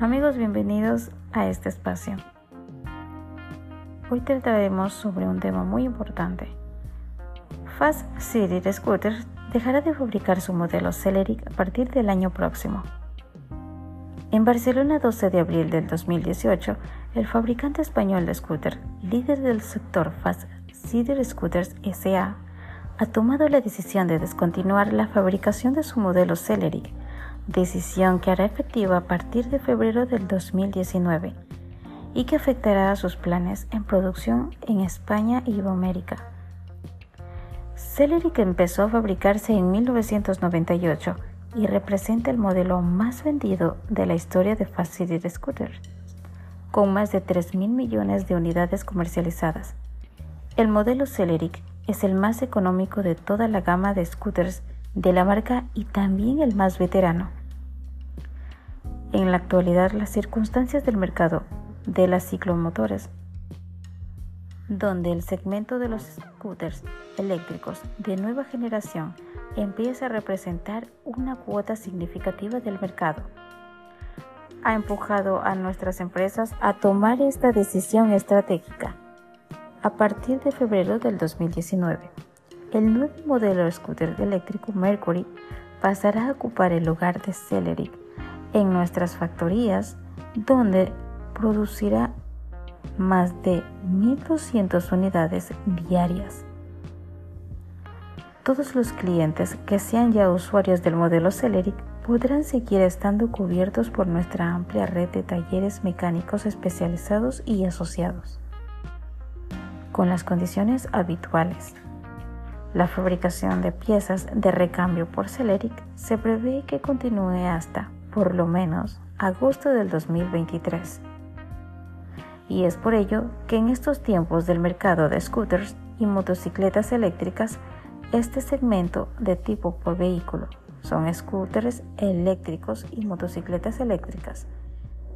Amigos, bienvenidos a este espacio. Hoy trataremos sobre un tema muy importante. Fast City Scooters dejará de fabricar su modelo Celeric a partir del año próximo. En Barcelona 12 de abril del 2018, el fabricante español de scooter, líder del sector Fast City Scooters SA, ha tomado la decisión de descontinuar la fabricación de su modelo Celeric decisión que hará efectiva a partir de febrero del 2019 y que afectará a sus planes en producción en España y Iberoamérica. Celery que empezó a fabricarse en 1998 y representa el modelo más vendido de la historia de Fast City Scooter, con más de 3.000 millones de unidades comercializadas. El modelo Celeric es el más económico de toda la gama de scooters de la marca y también el más veterano. En la actualidad, las circunstancias del mercado de las ciclomotores, donde el segmento de los scooters eléctricos de nueva generación empieza a representar una cuota significativa del mercado, ha empujado a nuestras empresas a tomar esta decisión estratégica a partir de febrero del 2019 el nuevo modelo de scooter eléctrico Mercury pasará a ocupar el lugar de Celeric en nuestras factorías, donde producirá más de 1.200 unidades diarias. Todos los clientes que sean ya usuarios del modelo Celeric podrán seguir estando cubiertos por nuestra amplia red de talleres mecánicos especializados y asociados, con las condiciones habituales. La fabricación de piezas de recambio por Celeric se prevé que continúe hasta, por lo menos, agosto del 2023. Y es por ello que en estos tiempos del mercado de scooters y motocicletas eléctricas, este segmento de tipo por vehículo son scooters eléctricos y motocicletas eléctricas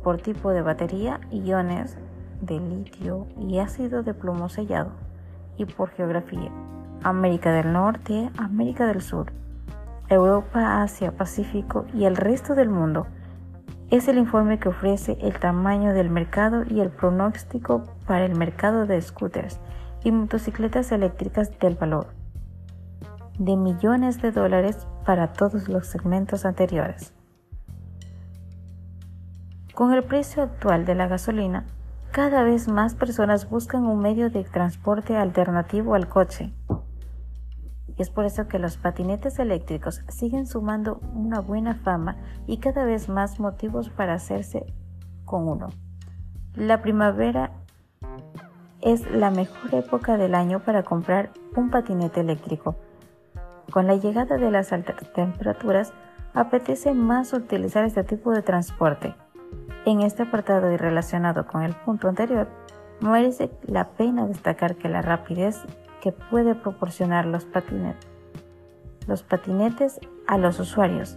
por tipo de batería, iones de litio y ácido de plomo sellado y por geografía América del Norte, América del Sur, Europa, Asia, Pacífico y el resto del mundo. Es el informe que ofrece el tamaño del mercado y el pronóstico para el mercado de scooters y motocicletas eléctricas del valor de millones de dólares para todos los segmentos anteriores. Con el precio actual de la gasolina, cada vez más personas buscan un medio de transporte alternativo al coche es por eso que los patinetes eléctricos siguen sumando una buena fama y cada vez más motivos para hacerse con uno. La primavera es la mejor época del año para comprar un patinete eléctrico. Con la llegada de las altas temperaturas, apetece más utilizar este tipo de transporte. En este apartado y relacionado con el punto anterior, merece la pena destacar que la rapidez que puede proporcionar los patinetes. A los usuarios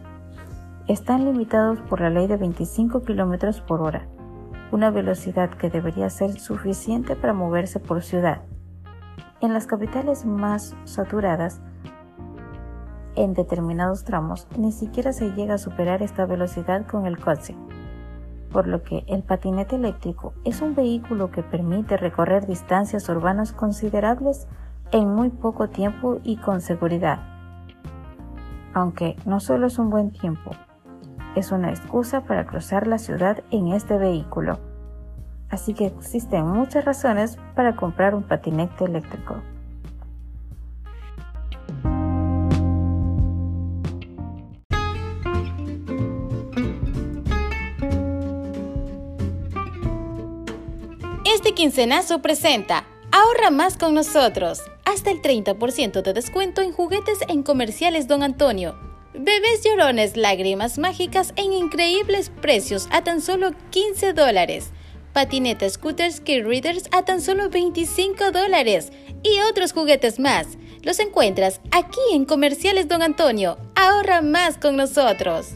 están limitados por la ley de 25 km por hora, una velocidad que debería ser suficiente para moverse por ciudad. En las capitales más saturadas, en determinados tramos, ni siquiera se llega a superar esta velocidad con el coche, por lo que el patinete eléctrico es un vehículo que permite recorrer distancias urbanas considerables en muy poco tiempo y con seguridad. Aunque no solo es un buen tiempo, es una excusa para cruzar la ciudad en este vehículo. Así que existen muchas razones para comprar un patinete eléctrico. Este quincenazo presenta Ahorra más con nosotros hasta el 30% de descuento en juguetes en comerciales Don Antonio. Bebés llorones, lágrimas mágicas en increíbles precios a tan solo 15 dólares. Patinetas scooters Key Readers a tan solo 25 dólares. Y otros juguetes más. Los encuentras aquí en Comerciales Don Antonio. Ahorra más con nosotros.